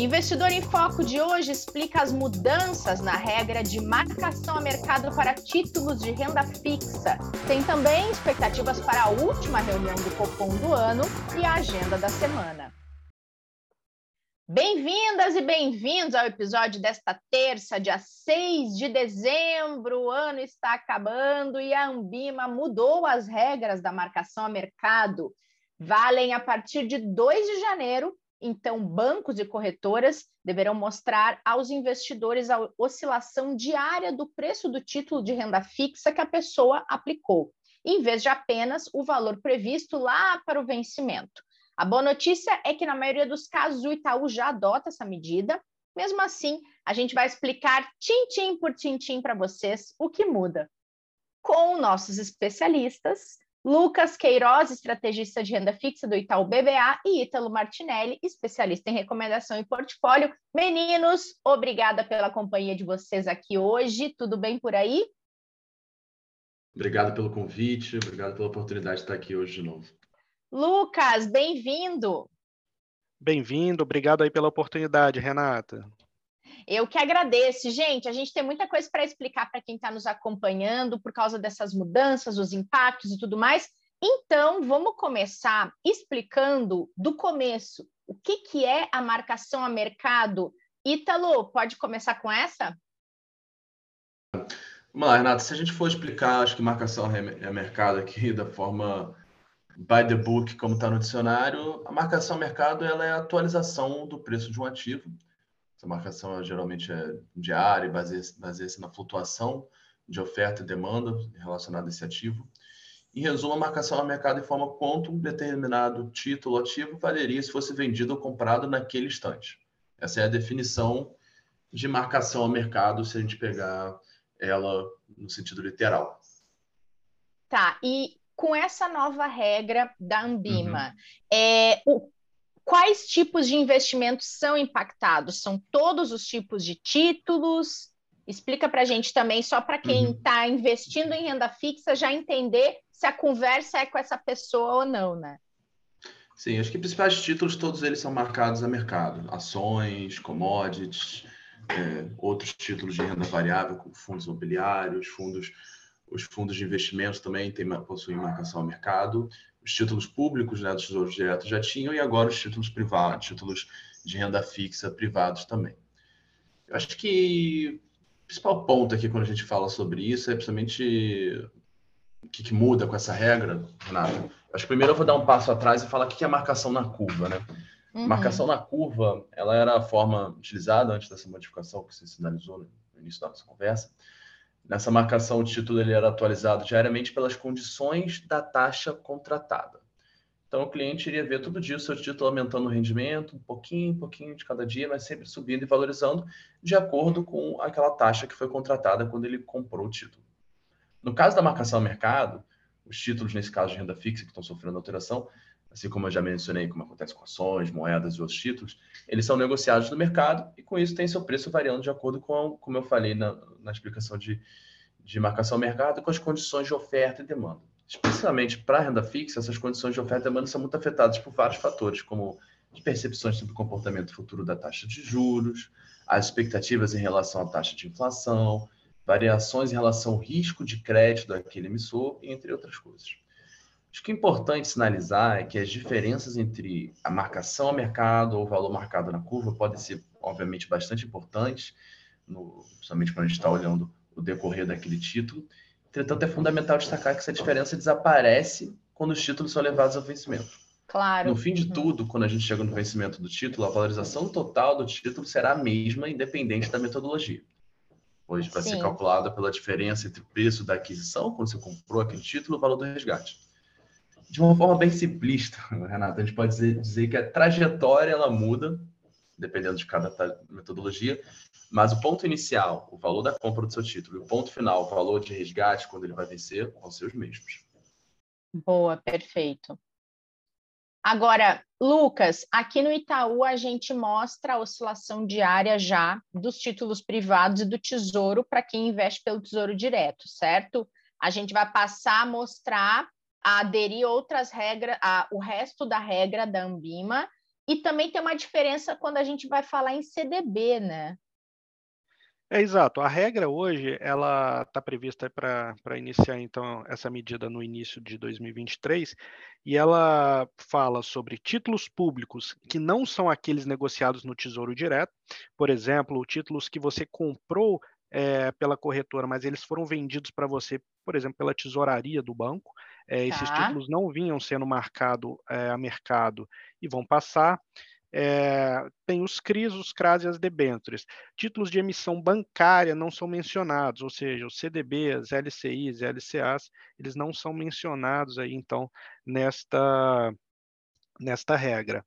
Investidor em Foco de hoje explica as mudanças na regra de marcação a mercado para títulos de renda fixa. Tem também expectativas para a última reunião do Copom do ano e a agenda da semana. Bem-vindas e bem-vindos ao episódio desta terça, dia 6 de dezembro. O ano está acabando e a Ambima mudou as regras da marcação a mercado. Valem a partir de 2 de janeiro então, bancos e corretoras deverão mostrar aos investidores a oscilação diária do preço do título de renda fixa que a pessoa aplicou, em vez de apenas o valor previsto lá para o vencimento. A boa notícia é que, na maioria dos casos, o Itaú já adota essa medida. Mesmo assim, a gente vai explicar tintim por tintim para vocês o que muda. Com nossos especialistas, Lucas Queiroz, estrategista de renda fixa do Itaú BBA, e Ítalo Martinelli, especialista em recomendação e portfólio. Meninos, obrigada pela companhia de vocês aqui hoje. Tudo bem por aí? Obrigado pelo convite, obrigado pela oportunidade de estar aqui hoje de novo. Lucas, bem-vindo. Bem-vindo, obrigado aí pela oportunidade, Renata. Eu que agradeço. Gente, a gente tem muita coisa para explicar para quem está nos acompanhando por causa dessas mudanças, os impactos e tudo mais. Então, vamos começar explicando do começo o que, que é a marcação a mercado. Ítalo, pode começar com essa? Vamos lá, Renata. Se a gente for explicar, acho que marcação a mercado aqui da forma by the book, como está no dicionário, a marcação a mercado ela é a atualização do preço de um ativo essa marcação geralmente é diária baseia-se baseia na flutuação de oferta e demanda relacionada a esse ativo. Em resumo, a marcação ao mercado informa quanto um determinado título ativo valeria se fosse vendido ou comprado naquele instante. Essa é a definição de marcação ao mercado, se a gente pegar ela no sentido literal. Tá, e com essa nova regra da Ambima, uhum. é, o, Quais tipos de investimentos são impactados? São todos os tipos de títulos? Explica para a gente também, só para quem está uhum. investindo em renda fixa, já entender se a conversa é com essa pessoa ou não, né? Sim, acho que principais títulos, todos eles são marcados a mercado. Ações, commodities, é, outros títulos de renda variável, como fundos imobiliários, fundos, os fundos de investimentos também tem, possuem marcação a mercado os títulos públicos né, do Tesouro Direto já tinham, e agora os títulos privados, títulos de renda fixa privados também. Eu acho que o principal ponto aqui quando a gente fala sobre isso é principalmente o que, que muda com essa regra, Renato. Acho que primeiro eu vou dar um passo atrás e falar o que é marcação na curva, né? Uhum. Marcação na curva, ela era a forma utilizada antes dessa modificação que você sinalizou no início da nossa conversa, Nessa marcação, o título ele era atualizado diariamente pelas condições da taxa contratada. Então, o cliente iria ver todo dia o seu título aumentando o rendimento, um pouquinho, um pouquinho de cada dia, mas sempre subindo e valorizando de acordo com aquela taxa que foi contratada quando ele comprou o título. No caso da marcação ao mercado, os títulos, nesse caso de renda fixa, que estão sofrendo alteração, assim como eu já mencionei, como acontece com ações, moedas e outros títulos, eles são negociados no mercado e com isso tem seu preço variando de acordo com, como eu falei na, na explicação de, de marcação ao mercado, com as condições de oferta e demanda. Especificamente para a renda fixa, essas condições de oferta e demanda são muito afetadas por vários fatores, como percepções sobre o comportamento futuro da taxa de juros, as expectativas em relação à taxa de inflação, variações em relação ao risco de crédito daquele emissor, entre outras coisas. Acho que é importante sinalizar é que as diferenças entre a marcação ao mercado ou o valor marcado na curva podem ser, obviamente, bastante importantes, no, principalmente quando a gente está olhando o decorrer daquele título. Entretanto, é fundamental destacar que essa diferença desaparece quando os títulos são levados ao vencimento. Claro. No fim de uhum. tudo, quando a gente chega no vencimento do título, a valorização total do título será a mesma, independente da metodologia. Pois vai ser calculada pela diferença entre o preço da aquisição, quando você comprou aquele título, e o valor do resgate de uma forma bem simplista, Renata, a gente pode dizer, dizer que a trajetória ela muda, dependendo de cada metodologia, mas o ponto inicial, o valor da compra do seu título, e o ponto final, o valor de resgate, quando ele vai vencer, vão ser os mesmos. Boa, perfeito. Agora, Lucas, aqui no Itaú a gente mostra a oscilação diária já dos títulos privados e do Tesouro para quem investe pelo Tesouro Direto, certo? A gente vai passar a mostrar a aderir outras regras, a, o resto da regra da Ambima, e também tem uma diferença quando a gente vai falar em CDB, né? É exato. A regra hoje ela está prevista para iniciar então essa medida no início de 2023 e ela fala sobre títulos públicos que não são aqueles negociados no Tesouro Direto, por exemplo, títulos que você comprou é, pela corretora, mas eles foram vendidos para você, por exemplo, pela tesouraria do banco. É, esses tá. títulos não vinham sendo marcados é, a mercado e vão passar. Tem os CRIs, os CRAS e as debêntures. Títulos de emissão bancária não são mencionados, ou seja, os CDBs, LCIs, LCAs, eles não são mencionados aí, então, nesta, nesta regra.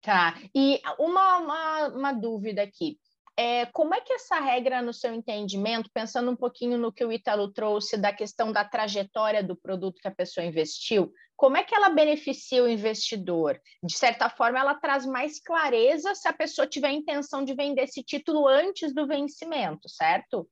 Tá, e uma, uma, uma dúvida aqui. É, como é que essa regra, no seu entendimento, pensando um pouquinho no que o Ítalo trouxe da questão da trajetória do produto que a pessoa investiu, como é que ela beneficia o investidor? De certa forma, ela traz mais clareza se a pessoa tiver a intenção de vender esse título antes do vencimento, certo?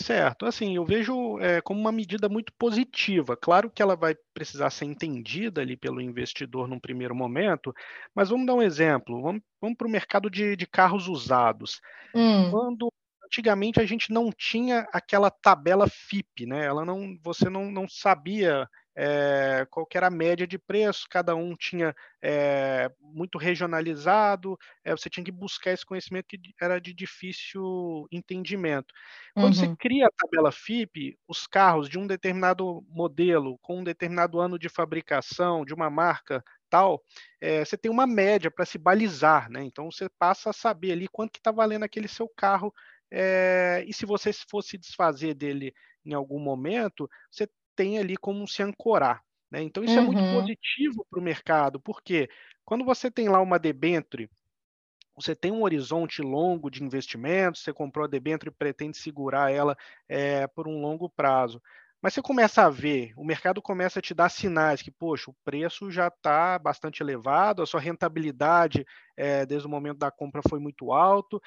Certo, assim, eu vejo é, como uma medida muito positiva. Claro que ela vai precisar ser entendida ali pelo investidor num primeiro momento, mas vamos dar um exemplo. Vamos, vamos para o mercado de, de, carros usados. Hum. Quando antigamente a gente não tinha aquela tabela FIP, né? Ela não, você não, não sabia é, qual era a média de preço, cada um tinha é, muito regionalizado, é, você tinha que buscar esse conhecimento que era de difícil entendimento. Quando uhum. você cria a tabela FIP, os carros de um determinado modelo, com um determinado ano de fabricação, de uma marca tal, é, você tem uma média para se balizar, né? Então você passa a saber ali quanto que está valendo aquele seu carro é, e se você fosse desfazer dele em algum momento, você tem ali como se ancorar. Né? Então, isso uhum. é muito uhum. positivo para o mercado, porque quando você tem lá uma debenture, você tem um horizonte longo de investimento, você comprou a debenture e pretende segurar ela é, por um longo prazo. Mas você começa a ver, o mercado começa a te dar sinais que, poxa, o preço já está bastante elevado, a sua rentabilidade é, desde o momento da compra foi muito alto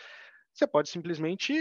você pode simplesmente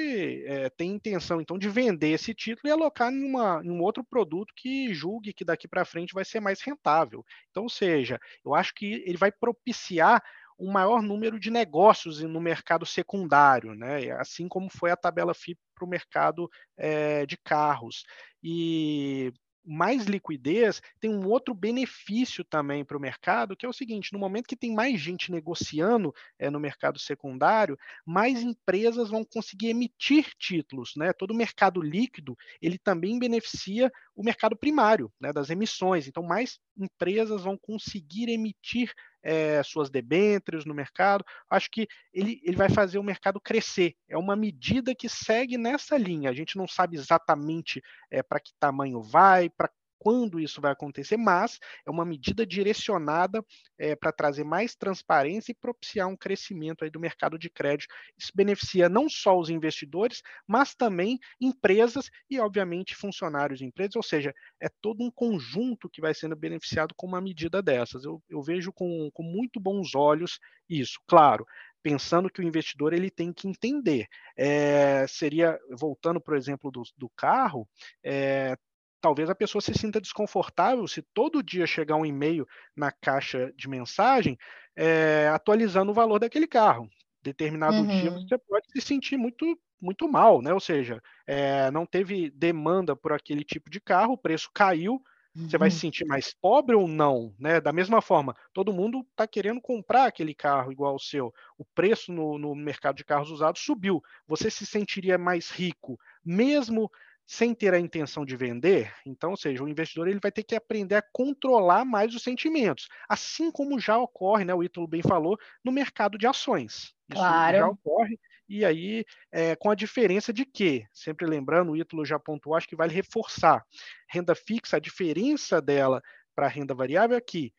é, ter intenção, então, de vender esse título e alocar em, uma, em um outro produto que julgue que daqui para frente vai ser mais rentável. Então, ou seja, eu acho que ele vai propiciar um maior número de negócios no mercado secundário, né? assim como foi a tabela FIP para o mercado é, de carros. E mais liquidez, tem um outro benefício também para o mercado, que é o seguinte: no momento que tem mais gente negociando é, no mercado secundário, mais empresas vão conseguir emitir títulos. Né? Todo o mercado líquido ele também beneficia o mercado primário né, das emissões. Então, mais empresas vão conseguir emitir é, suas debêntures no mercado. Acho que ele, ele vai fazer o mercado crescer. É uma medida que segue nessa linha. A gente não sabe exatamente é, para que tamanho vai, para quando isso vai acontecer, mas é uma medida direcionada é, para trazer mais transparência e propiciar um crescimento aí do mercado de crédito. Isso beneficia não só os investidores, mas também empresas e, obviamente, funcionários de empresas, ou seja, é todo um conjunto que vai sendo beneficiado com uma medida dessas. Eu, eu vejo com, com muito bons olhos isso. Claro, pensando que o investidor ele tem que entender. É, seria, voltando, por exemplo, do, do carro, é, talvez a pessoa se sinta desconfortável se todo dia chegar um e-mail na caixa de mensagem é, atualizando o valor daquele carro. Determinado uhum. dia você pode se sentir muito muito mal, né? Ou seja, é, não teve demanda por aquele tipo de carro, o preço caiu, você vai se uhum. sentir mais pobre ou não? Né? Da mesma forma, todo mundo está querendo comprar aquele carro igual ao seu. O preço no, no mercado de carros usados subiu. Você se sentiria mais rico, mesmo sem ter a intenção de vender, então, ou seja, o investidor ele vai ter que aprender a controlar mais os sentimentos, assim como já ocorre, né, o Ítalo bem falou, no mercado de ações. Isso claro. já ocorre, e aí, é, com a diferença de que, sempre lembrando, o Ítalo já pontuou, acho que vale reforçar, renda fixa, a diferença dela para a renda variável é que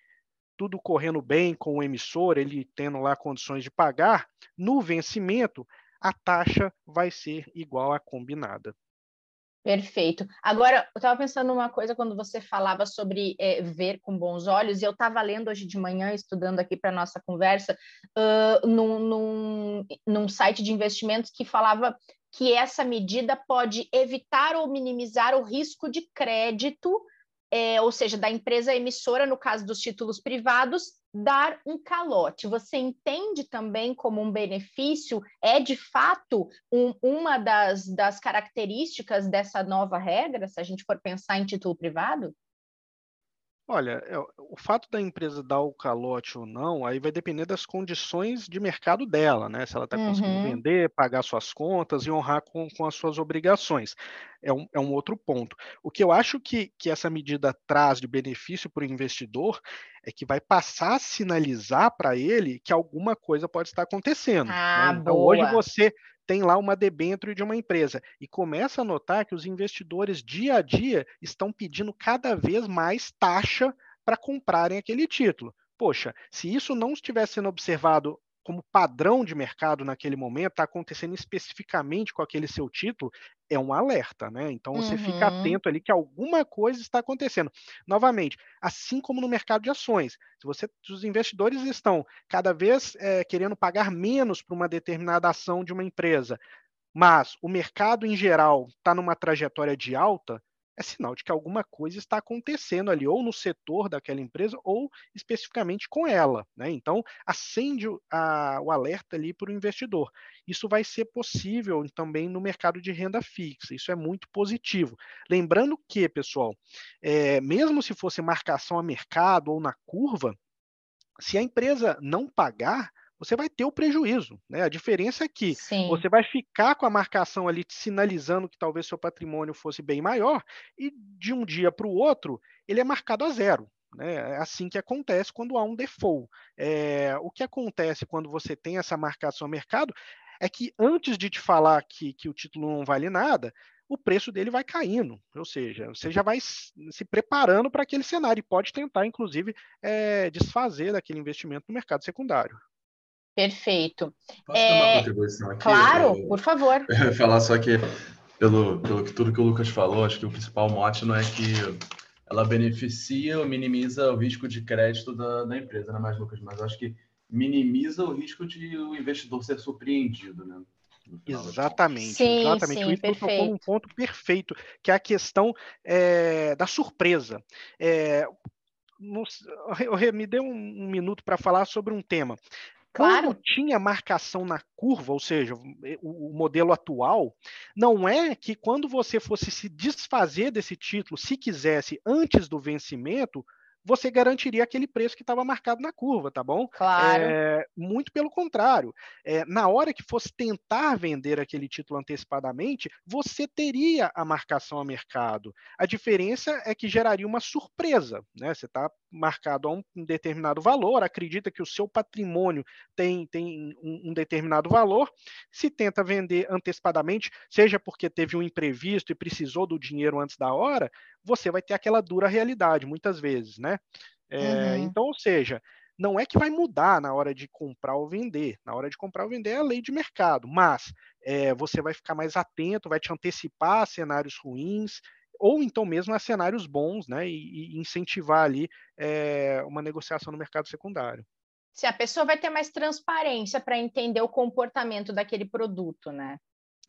tudo correndo bem com o emissor, ele tendo lá condições de pagar, no vencimento, a taxa vai ser igual à combinada. Perfeito. Agora, eu estava pensando uma coisa quando você falava sobre é, ver com bons olhos, e eu estava lendo hoje de manhã, estudando aqui para nossa conversa, uh, num, num, num site de investimentos que falava que essa medida pode evitar ou minimizar o risco de crédito é, ou seja, da empresa emissora, no caso dos títulos privados, dar um calote. Você entende também como um benefício? É de fato um, uma das, das características dessa nova regra, se a gente for pensar em título privado? Olha, é, o fato da empresa dar o calote ou não, aí vai depender das condições de mercado dela, né? Se ela está conseguindo Uhum. vender, pagar suas contas e honrar com, com as suas obrigações. É um, é um outro ponto. O que eu acho que, que essa medida traz de benefício para o investidor é que vai passar a sinalizar para ele que alguma coisa pode estar acontecendo. né? Ah, Então, hoje boa. você tem lá uma debênture de uma empresa e começa a notar que os investidores dia a dia estão pedindo cada vez mais taxa para comprarem aquele título. Poxa, se isso não estiver sendo observado como padrão de mercado naquele momento, está acontecendo especificamente com aquele seu título, é um alerta, né? Então você fica Uhum. atento ali que alguma coisa está acontecendo. Novamente, assim como no mercado de ações, se você, os investidores estão cada vez é, querendo pagar menos para uma determinada ação de uma empresa, mas o mercado em geral está numa trajetória de alta, é sinal de que alguma coisa está acontecendo ali, ou no setor daquela empresa, ou especificamente com ela. Né? Então, acende o, a, o alerta ali para o investidor. Isso vai ser possível também no mercado de renda fixa, isso é muito positivo. Lembrando que, pessoal, é, mesmo se fosse marcação a mercado ou na curva, se a empresa não pagar, você vai ter o prejuízo. Né? A diferença é que Sim. você vai ficar com a marcação ali te sinalizando que talvez seu patrimônio fosse bem maior, e de um dia para o outro, ele é marcado a zero. Né? É assim que acontece quando há um default. É, o que acontece quando você tem essa marcação a mercado é que antes de te falar que, que o título não vale nada, o preço dele vai caindo. Ou seja, você já vai se preparando para aquele cenário e pode tentar, inclusive, é, desfazer daquele investimento no mercado secundário. Perfeito. Posso É, dar uma contribuição aqui? Claro, Eu- por favor. Falar só que, pelo, pelo que tudo que o Lucas falou, acho que o principal mote não é que ela beneficia ou minimiza o risco de crédito da, da empresa, né, mais Lucas? Mas acho que minimiza o risco de o investidor ser surpreendido, né? no Exatamente, Sim, exatamente. sim, o Ítalo tocou perfeito. ponto perfeito, que é a questão é, da surpresa. É, Rê, me dê um, um minuto para falar sobre um tema. Claro. Quando tinha marcação na curva, ou seja, o, o modelo atual, não é que quando você fosse se desfazer desse título, se quisesse, antes do vencimento, você garantiria aquele preço que estava marcado na curva, tá bom? Claro. É, muito pelo contrário. É, na hora que fosse tentar vender aquele título antecipadamente, você teria a marcação a mercado. A diferença é que geraria uma surpresa. Né? Você está marcado a um determinado valor, acredita que o seu patrimônio tem, tem um, um determinado valor, se tenta vender antecipadamente, seja porque teve um imprevisto e precisou do dinheiro antes da hora, você vai ter aquela dura realidade, muitas vezes, né? É, Uhum. Então, ou seja, não é que vai mudar na hora de comprar ou vender. Na hora de comprar ou vender é a lei de mercado, mas é, você vai ficar mais atento, vai te antecipar a cenários ruins, ou então mesmo a cenários bons, né? E, e incentivar ali é, uma negociação no mercado secundário. Se a pessoa vai ter mais transparência para entender o comportamento daquele produto, né?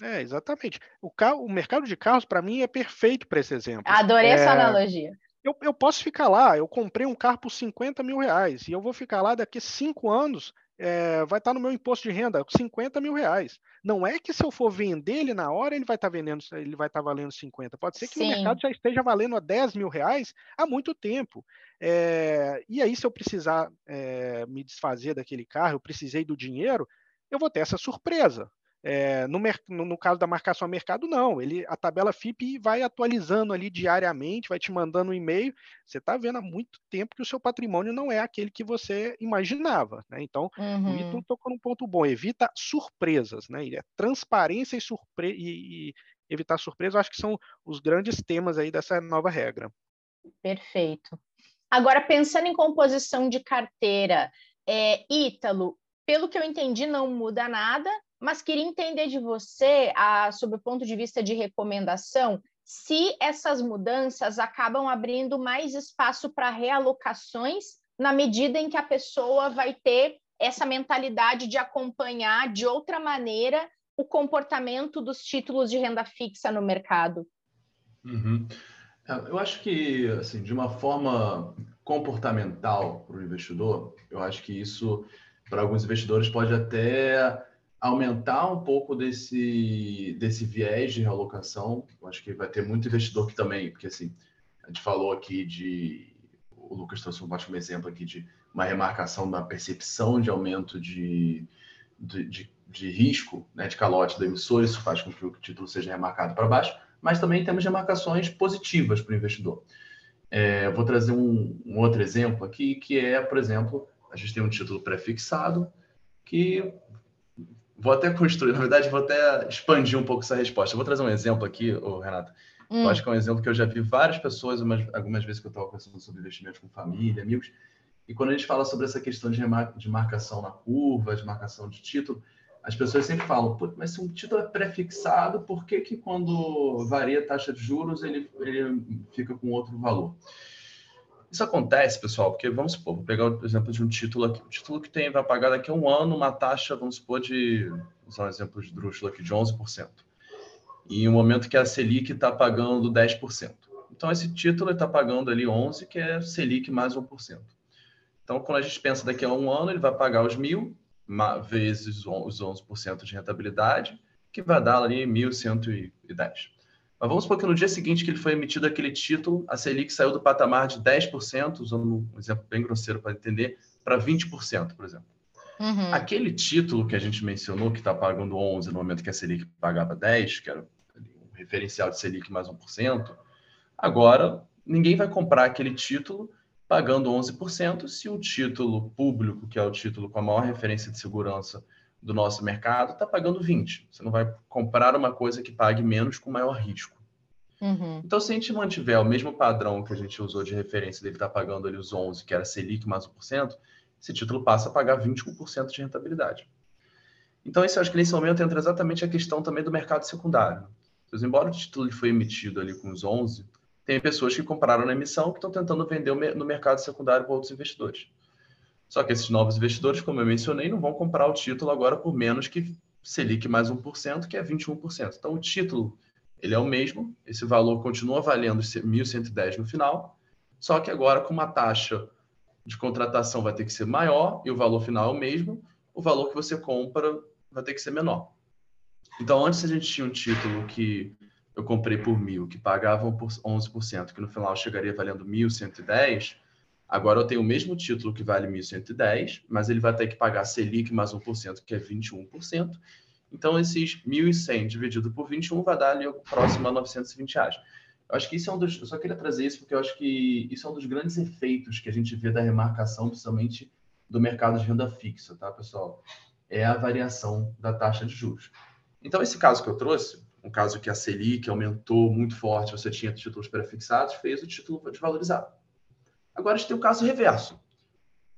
É, exatamente. O, carro, o mercado de carros, para mim, é perfeito para esse exemplo. Adorei é, essa analogia. Eu, eu, posso ficar lá, eu comprei um carro por 50 mil reais e eu vou ficar lá daqui cinco anos, é, vai estar no meu imposto de renda 50 mil reais. Não é que se eu for vender ele na hora, ele vai estar vendendo, ele vai estar valendo 50. Pode ser que Sim. o mercado já esteja valendo a 10 mil reais há muito tempo. É, e aí, se eu precisar é, me desfazer daquele carro, eu precisei do dinheiro, eu vou ter essa surpresa. É, no, no, no, caso da marcação a mercado, não. Ele, a tabela FIP vai atualizando ali diariamente, vai te mandando um e-mail. Você está vendo há muito tempo que o seu patrimônio não é aquele que você imaginava. Né? Então, uhum. o Ítalo tocou num ponto bom, evita surpresas, né? É transparência e, surpre e, e evitar surpresa, eu acho que são os grandes temas aí dessa nova regra. Perfeito. Agora, pensando em composição de carteira, é, Ítalo, pelo que eu entendi, não muda nada, mas queria entender de você, a, sob o ponto de vista de recomendação, se essas mudanças acabam abrindo mais espaço para realocações na medida em que a pessoa vai ter essa mentalidade de acompanhar de outra maneira o comportamento dos títulos de renda fixa no mercado. Uhum. É, eu acho que, assim, de uma forma comportamental para o investidor, eu acho que isso, para alguns investidores, pode até aumentar um pouco desse, desse viés de realocação. Eu acho que vai ter muito investidor que também, porque assim, a gente falou aqui de. O Lucas trouxe um ótimo exemplo aqui de uma remarcação da percepção de aumento de, de, de, de risco, né, de calote do emissor, isso faz com que o título seja remarcado para baixo, mas também temos remarcações positivas para o investidor. É, vou trazer um, um, outro exemplo aqui, que é, por exemplo, a gente tem um título pré-fixado, que vou até construir, na verdade, vou até expandir um pouco essa resposta. Eu vou trazer um exemplo aqui, oh, Renata. Hum. Eu acho que é um exemplo que eu já vi várias pessoas, algumas vezes que eu estava conversando sobre investimentos com família, amigos, e quando a gente fala sobre essa questão de, de marcação na curva, de marcação de título, as pessoas sempre falam, mas se um título é prefixado, por que, que quando varia a taxa de juros ele, ele fica com outro valor? Isso acontece, pessoal, porque vamos supor, vou pegar o exemplo de um título aqui, um título que tem, vai pagar daqui a um ano uma taxa, vamos supor, de, vou usar um exemplo de drúxula aqui, de 11%. E um momento que a Selic está pagando 10%. Então, esse título está pagando ali 11%, que é Selic mais 1%. Então, quando a gente pensa daqui a um ano, ele vai pagar os mil vezes os 11% de rentabilidade, que vai dar ali 1.110. Mas vamos supor que no dia seguinte que ele foi emitido aquele título, a Selic saiu do patamar de 10%, usando um exemplo bem grosseiro para entender, para 20%, por exemplo. Uhum. Aquele título que a gente mencionou, que está pagando 11% no momento que a Selic pagava 10%, que era um referencial de Selic mais 1%, agora ninguém vai comprar aquele título pagando 11%, se o título público, que é o título com a maior referência de segurança do nosso mercado, está pagando 20%. Você não vai comprar uma coisa que pague menos com maior risco. Uhum. Então, se a gente mantiver o mesmo padrão que a gente usou de referência dele estar tá pagando ali os 11%, que era Selic mais 1%, esse título passa a pagar 21% de rentabilidade. Então, isso, acho que nesse momento entra exatamente a questão também do mercado secundário. Pois, embora o título foi emitido ali com os 11%, tem pessoas que compraram na emissão que estão tentando vender no mercado secundário para outros investidores. Só que esses novos investidores, como eu mencionei, não vão comprar o título agora por menos que Selic mais 1%, que é 21%. Então, o título ele é o mesmo, esse valor continua valendo 1.110 no final, só que agora com uma taxa de contratação vai ter que ser maior e o valor final é o mesmo, o valor que você compra vai ter que ser menor. Então, antes a gente tinha um título que eu comprei por mil, que pagavam por 11%, que no final chegaria valendo 1.110, agora eu tenho o mesmo título que vale 1.110, mas ele vai ter que pagar Selic mais 1%, que é 21%. Então, esses 1.100 dividido por 21 vai dar ali próximo a 920 reais. Eu acho que isso é um dos. Eu só queria trazer isso porque eu acho que isso é um dos grandes efeitos que a gente vê da remarcação, principalmente do mercado de renda fixa, tá, pessoal? É a variação da taxa de juros. Então, esse caso que eu trouxe, um caso que a Selic aumentou muito forte, você tinha títulos prefixados, fez o título desvalorizar. Agora a gente tem o caso reverso,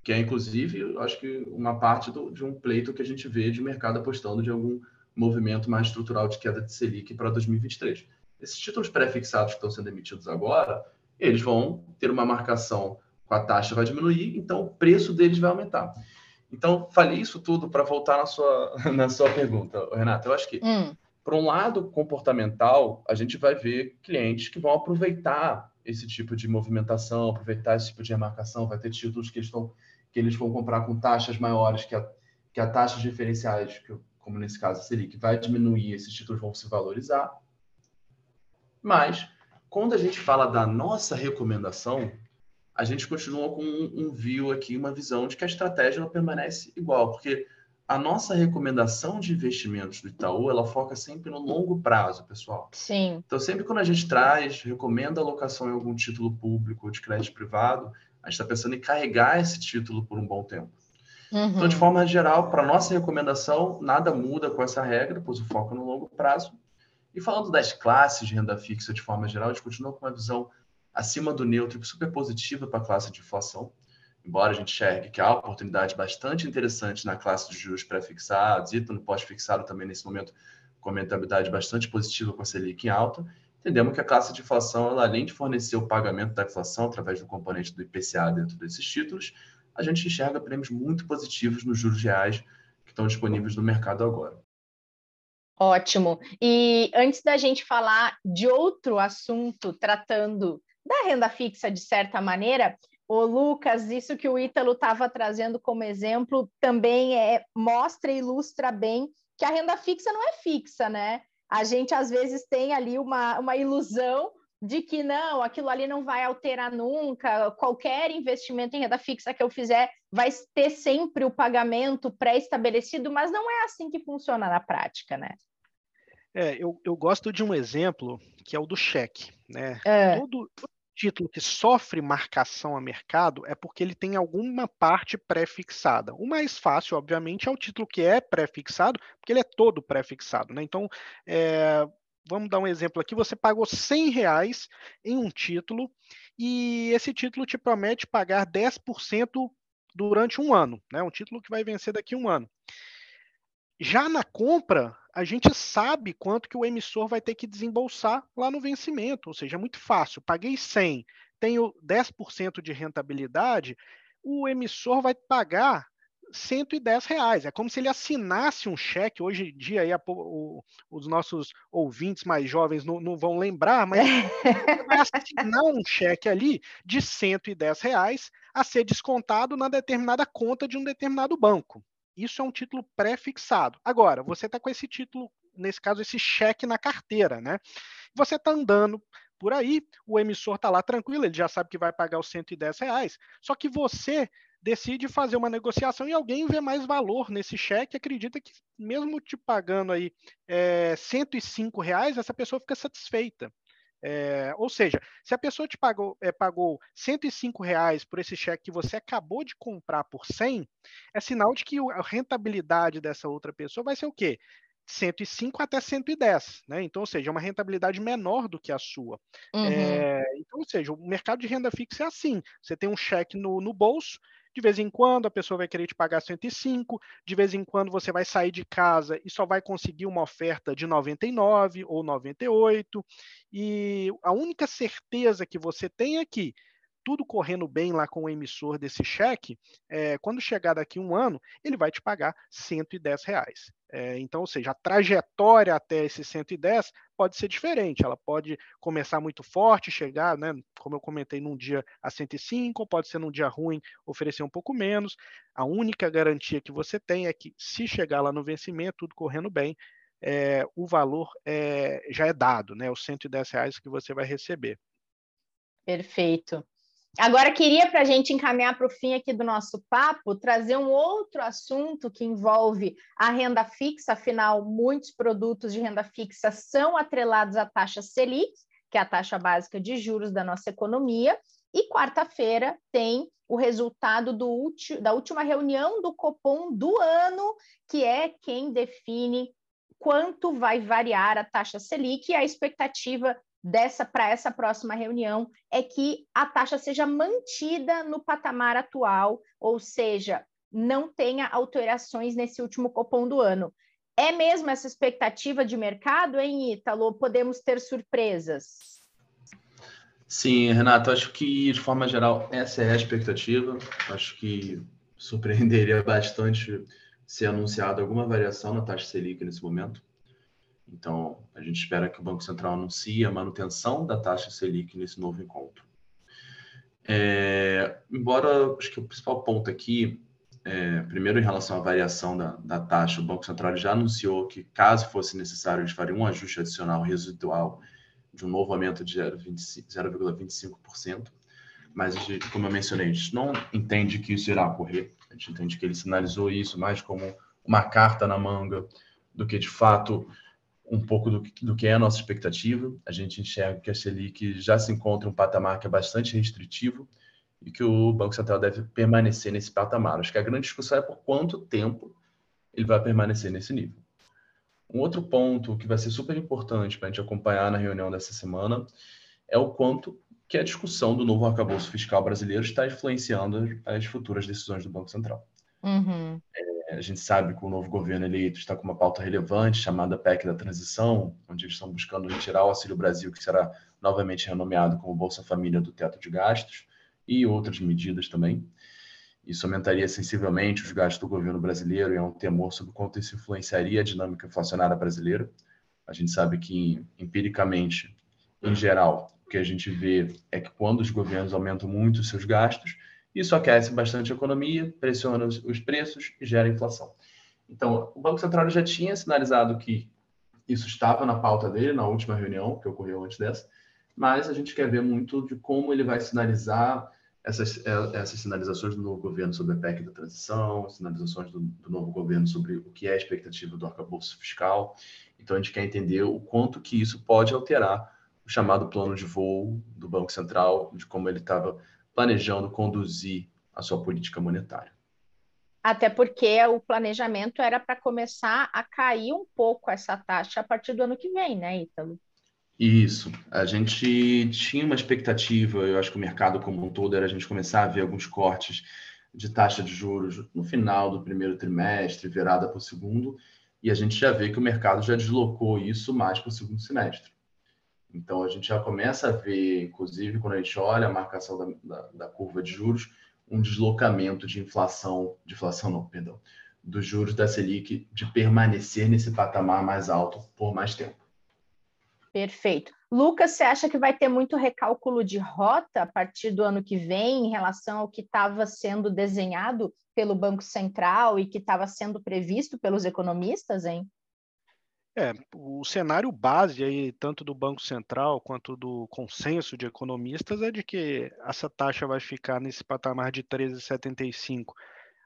que é inclusive, acho que uma parte do, de um pleito que a gente vê de mercado apostando de algum movimento mais estrutural de queda de Selic para 2023. Esses títulos pré-fixados que estão sendo emitidos agora, eles vão ter uma marcação com a taxa vai diminuir, então o preço deles vai aumentar. Então, falei isso tudo para voltar na sua, na sua pergunta, Renata. Eu acho que hum. Por um lado comportamental, a gente vai ver clientes que vão aproveitar esse tipo de movimentação, aproveitar esse tipo de remarcação, vai ter títulos que eles, estão, que eles vão comprar com taxas maiores que a, que a taxa diferenciais, que, como nesse caso a Selic, vai diminuir, esses títulos vão se valorizar. Mas, quando a gente fala da nossa recomendação, a gente continua com um, um view aqui, uma visão de que a estratégia não permanece igual, porque a nossa recomendação de investimentos do Itaú, ela foca sempre no longo prazo, pessoal. Sim. Então, sempre quando a gente traz, recomenda alocação em algum título público ou de crédito privado, a gente está pensando em carregar esse título por um bom tempo. Uhum. Então, de forma geral, para nossa recomendação, nada muda com essa regra, pois o foco é no longo prazo. E falando das classes de renda fixa de forma geral, a gente continua com uma visão acima do neutro, super positiva para a classe de inflação embora a gente enxergue que há oportunidade bastante interessante na classe de juros pré-fixados e no pós-fixado também nesse momento com rentabilidade bastante positiva com a Selic em alta, entendemos que a classe de inflação, ela, além de fornecer o pagamento da inflação através do componente do IPCA dentro desses títulos, a gente enxerga prêmios muito positivos nos juros reais que estão disponíveis no mercado agora. Ótimo. E antes da gente falar de outro assunto tratando da renda fixa de certa maneira, o Lucas, isso que o Ítalo estava trazendo como exemplo também é mostra e ilustra bem que a renda fixa não é fixa, né? A gente às vezes tem ali uma, uma ilusão de que não, aquilo ali não vai alterar nunca, qualquer investimento em renda fixa que eu fizer vai ter sempre o pagamento pré-estabelecido, mas não é assim que funciona na prática, né? É, eu, eu gosto de um exemplo que é o do cheque, né? É. Todo, título que sofre marcação a mercado é porque ele tem alguma parte pré-fixada. O mais fácil, obviamente, é o título que é pré-fixado, porque ele é todo pré-fixado. Né? Então, é, vamos dar um exemplo aqui: você pagou 100 reais em um título e esse título te promete pagar 10% durante um ano. Né? Um título que vai vencer daqui a um ano. Já na compra, a gente sabe quanto que o emissor vai ter que desembolsar lá no vencimento, ou seja, é muito fácil. Paguei 100, tenho 10% de rentabilidade, o emissor vai pagar 110 reais. É como se ele assinasse um cheque. Hoje em dia, aí, a, o, os nossos ouvintes mais jovens não, não vão lembrar, mas vai assinar um cheque ali de 110 reais a ser descontado na determinada conta de um determinado banco. Isso é um título pré-fixado. Agora, você está com esse título, nesse caso, esse cheque na carteira, né? Você está andando por aí, o emissor está lá tranquilo, ele já sabe que vai pagar os 110 reais, só que você decide fazer uma negociação e alguém vê mais valor nesse cheque, acredita que mesmo te pagando aí é, 105 reais, essa pessoa fica satisfeita. É, ou seja, se a pessoa te pagou, é, pagou 105 reais por esse cheque que você acabou de comprar por 100, é sinal de que a rentabilidade dessa outra pessoa vai ser o quê? 105 até 110, né? Então, ou seja, é uma rentabilidade menor do que a sua. Uhum. É, então, ou seja, o mercado de renda fixa é assim: você tem um cheque no, no bolso, de vez em quando a pessoa vai querer te pagar 105, de vez em quando você vai sair de casa e só vai conseguir uma oferta de 99 ou 98. E a única certeza que você tem é que tudo correndo bem lá com o emissor desse cheque, é, quando chegar daqui um ano, ele vai te pagar 110 reais. É, então, ou seja, a trajetória até esse 110 pode ser diferente. Ela pode começar muito forte, chegar, né, como eu comentei, num dia a 105, ou pode ser num dia ruim, oferecer um pouco menos. A única garantia que você tem é que, se chegar lá no vencimento, tudo correndo bem, é, o valor é, já é dado, né, os 110 reais que você vai receber. Perfeito. Agora, queria, para a gente encaminhar para o fim aqui do nosso papo, trazer um outro assunto que envolve a renda fixa, afinal, muitos produtos de renda fixa são atrelados à taxa Selic, que é a taxa básica de juros da nossa economia, e quarta-feira tem o resultado do da última reunião do Copom do ano, que é quem define quanto vai variar a taxa Selic, e a expectativa dessa para essa próxima reunião é que a taxa seja mantida no patamar atual, ou seja, não tenha alterações nesse último copom do ano. É mesmo essa expectativa de mercado, hein, Ítalo? Podemos ter surpresas? Sim, Renato, acho que de forma geral essa é a expectativa. Acho que surpreenderia bastante ser anunciado alguma variação na taxa Selic nesse momento. Então, a gente espera que o Banco Central anuncie a manutenção da taxa Selic nesse novo encontro. É, embora, acho que o principal ponto aqui, é, primeiro em relação à variação da, da taxa, o Banco Central já anunciou que, caso fosse necessário, eles fariam um ajuste adicional residual de um novo aumento de 0,25%. Mas, como eu mencionei, a gente não entende que isso irá ocorrer. A gente entende que ele sinalizou isso mais como uma carta na manga do que, de fato, um pouco do, do, que é a nossa expectativa. A gente enxerga que a Selic já se encontra em um patamar que é bastante restritivo e que o Banco Central deve permanecer nesse patamar. Acho que a grande discussão é por quanto tempo ele vai permanecer nesse nível. Um outro ponto que vai ser super importante para a gente acompanhar na reunião dessa semana é o quanto que a discussão do novo arcabouço fiscal brasileiro está influenciando as futuras decisões do Banco Central. Uhum. É, a gente sabe que o novo governo eleito está com uma pauta relevante chamada PEC da Transição, onde eles estão buscando retirar o Auxílio Brasil, que será novamente renomeado como Bolsa Família do teto de gastos, e outras medidas também. Isso aumentaria sensivelmente os gastos do governo brasileiro e há um temor sobre quanto isso influenciaria a dinâmica inflacionária brasileira. A gente sabe que, empiricamente, em geral, o que a gente vê é que quando os governos aumentam muito os seus gastos, isso aquece bastante a economia, pressiona os preços e gera inflação. Então, o Banco Central já tinha sinalizado que isso estava na pauta dele na última reunião que ocorreu antes dessa, mas a gente quer ver muito de como ele vai sinalizar essas, é, essas sinalizações do novo governo sobre a PEC da transição, sinalizações do, do novo governo sobre o que é a expectativa do arcabouço fiscal. Então, a gente quer entender o quanto que isso pode alterar o chamado plano de voo do Banco Central, de como ele estava planejando conduzir a sua política monetária. Até porque o planejamento era para começar a cair um pouco essa taxa a partir do ano que vem, né, Ítalo? Isso. A gente tinha uma expectativa, eu acho que o mercado como um todo era a gente começar a ver alguns cortes de taxa de juros no final do primeiro trimestre, virada para o segundo, e a gente já vê que o mercado já deslocou isso mais para o segundo semestre. Então a gente já começa a ver, inclusive quando a gente olha a marcação da, da, da curva de juros, um deslocamento de inflação, de inflação não, perdão, dos juros da Selic de permanecer nesse patamar mais alto por mais tempo. Perfeito. Lucas, você acha que vai ter muito recálculo de rota a partir do ano que vem em relação ao que estava sendo desenhado pelo Banco Central e que estava sendo previsto pelos economistas, hein? É, o cenário base aí, tanto do Banco Central quanto do consenso de economistas, é de que essa taxa vai ficar nesse patamar de 13,75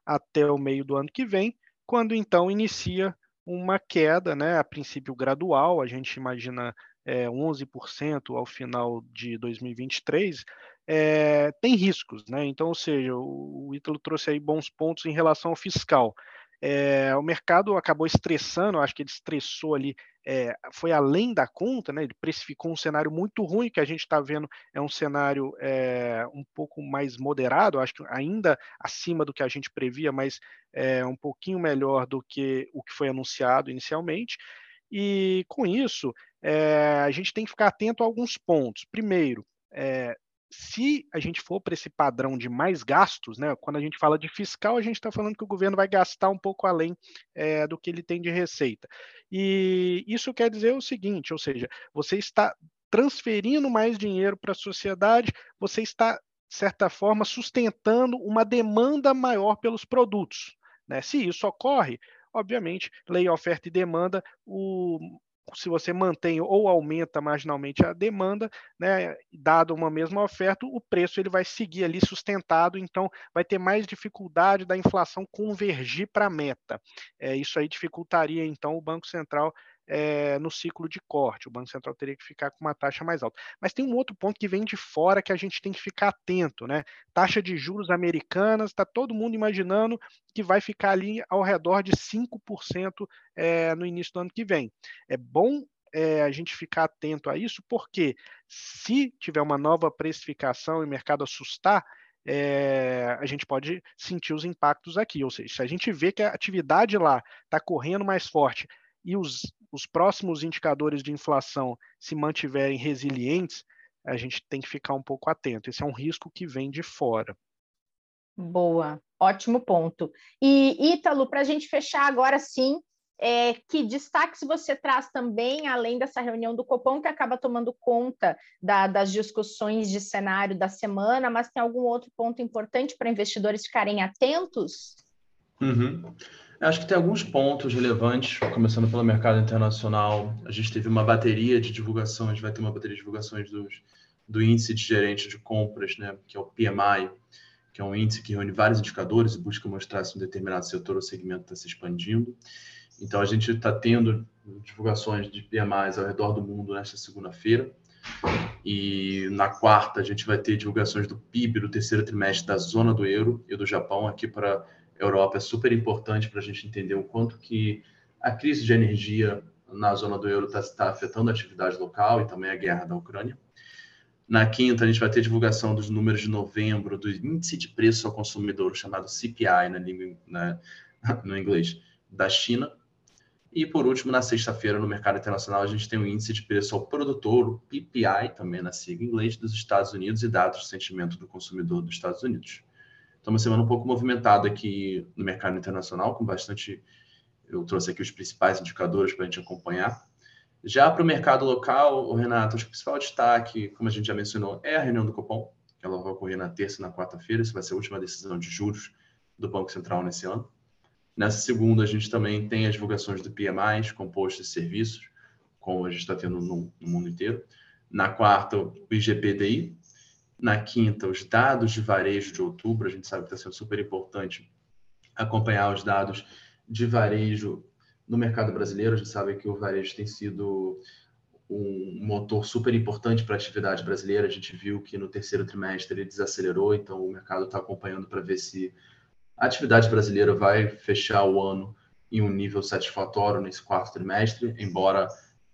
até o meio do ano que vem, quando então inicia uma queda, né, a princípio gradual, a gente imagina é, 11% ao final de 2023, é, tem riscos, né? Então, ou seja, o, o Ítalo trouxe aí bons pontos em relação ao fiscal. É, o mercado acabou estressando, acho que ele estressou ali, é, foi além da conta, né? Ele precificou um cenário muito ruim, que a gente está vendo é um cenário é, um pouco mais moderado, acho que ainda acima do que a gente previa, mas é, um pouquinho melhor do que o que foi anunciado inicialmente. E com isso, é, a gente tem que ficar atento a alguns pontos. Primeiro, é, se a gente for para esse padrão de mais gastos, né, quando a gente fala de fiscal, a gente está falando que o governo vai gastar um pouco além é, do que ele tem de receita. E isso quer dizer o seguinte: ou seja, você está transferindo mais dinheiro para a sociedade, você está, de certa forma, sustentando uma demanda maior pelos produtos. Né? Se isso ocorre, obviamente, lei oferta e demanda, o, se você mantém ou aumenta marginalmente a demanda, né, dado uma mesma oferta, o preço ele vai seguir ali sustentado, então vai ter mais dificuldade da inflação convergir para a meta. É, isso aí dificultaria então o Banco Central é, no ciclo de corte. O Banco Central teria que ficar com uma taxa mais alta. Mas tem um outro ponto que vem de fora que a gente tem que ficar atento, né? Taxa de juros americanas, está todo mundo imaginando que vai ficar ali ao redor de 5% é, no início do ano que vem. É bom é, a gente ficar atento a isso, porque se tiver uma nova precificação e o mercado assustar, é, a gente pode sentir os impactos aqui. Ou seja, se a gente vê que a atividade lá está correndo mais forte e os os próximos indicadores de inflação se mantiverem resilientes, a gente tem que ficar um pouco atento. Esse é um risco que vem de fora. Boa, ótimo ponto. E Ítalo, para a gente fechar agora sim, é, que destaques você traz também, além dessa reunião do Copom, que acaba tomando conta da, das discussões de cenário da semana, mas tem algum outro ponto importante para investidores ficarem atentos? Uhum. Acho que tem alguns pontos relevantes, começando pelo mercado internacional. A gente teve uma bateria de divulgações, vai ter uma bateria de divulgações dos, do índice de gerente de compras, né, que é o PMI, que é um índice que reúne vários indicadores e busca mostrar se um determinado setor ou segmento está se expandindo. Então, a gente está tendo divulgações de PMIs ao redor do mundo nesta segunda-feira. E na quarta, a gente vai ter divulgações do PIB do terceiro trimestre da zona do euro e do Japão aqui para Europa é super importante para a gente entender o quanto que a crise de energia na zona do euro está tá afetando a atividade local e também a guerra da Ucrânia. Na quinta, a gente vai ter divulgação dos números de novembro do índice de preço ao consumidor, chamado CPI na língua, né, no inglês, da China. E por último, na sexta-feira, no mercado internacional, a gente tem o índice de preço ao produtor, o PPI, também na sigla em inglês, dos Estados Unidos e dados de sentimento do consumidor dos Estados Unidos. Então, uma semana um pouco movimentada aqui no mercado internacional, com bastante. Eu trouxe aqui os principais indicadores para a gente acompanhar. Já para o mercado local, Renato, acho que o principal destaque, como a gente já mencionou, é a reunião do Copom, que ela vai ocorrer na terça e na quarta-feira. Isso vai ser a última decisão de juros do Banco Central nesse ano. Nessa segunda, a gente também tem as divulgações do PMI, composto de serviços, como a gente está tendo no, no, mundo inteiro. Na quarta, o IGPDI. Na quinta, os dados de varejo de outubro. A gente sabe que está sendo super importante acompanhar os dados de varejo no mercado brasileiro. A gente sabe que o varejo tem sido um motor super importante para a atividade brasileira. A gente viu que no terceiro trimestre ele desacelerou, então o mercado está acompanhando para ver se a atividade brasileira vai fechar o ano em um nível satisfatório nesse quarto trimestre, embora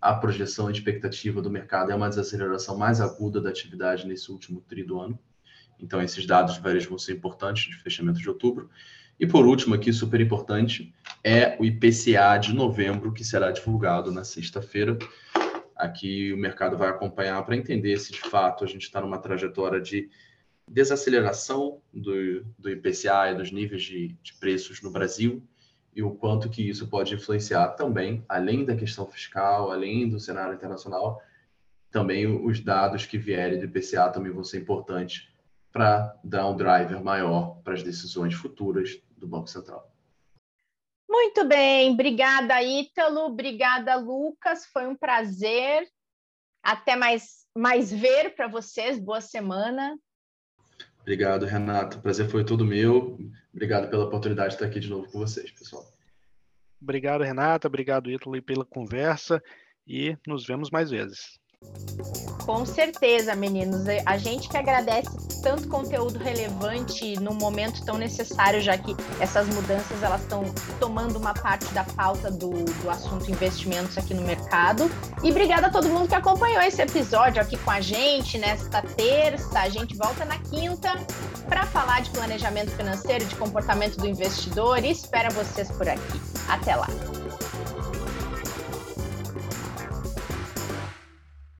a projeção expectativa do mercado é uma desaceleração mais aguda da atividade nesse último tri do ano. Então, esses dados varejo vão ser importantes de fechamento de outubro. E por último, aqui, super importante, é o IPCA de novembro, que será divulgado na sexta-feira. Aqui o mercado vai acompanhar para entender se de fato a gente está numa trajetória de desaceleração do, do IPCA e dos níveis de, de preços no Brasil e o quanto que isso pode influenciar também, além da questão fiscal, além do cenário internacional, também os dados que vierem do IPCA também vão ser importantes para dar um driver maior para as decisões futuras do Banco Central. Muito bem, obrigada Ítalo, obrigada Lucas, foi um prazer. Até mais, mais ver para vocês, boa semana. Obrigado, Renato. Prazer foi todo meu. Obrigado pela oportunidade de estar aqui de novo com vocês, pessoal. Obrigado, Renata. Obrigado, Ítalo, pela conversa e nos vemos mais vezes. Com certeza, meninos. A gente que agradece tanto conteúdo relevante num momento tão necessário, já que essas mudanças elas estão tomando uma parte da pauta do, do assunto investimentos aqui no mercado. E obrigada a todo mundo que acompanhou esse episódio aqui com a gente nesta terça. A gente volta na quinta para falar de planejamento financeiro, de comportamento do investidor e espera vocês por aqui. Até lá!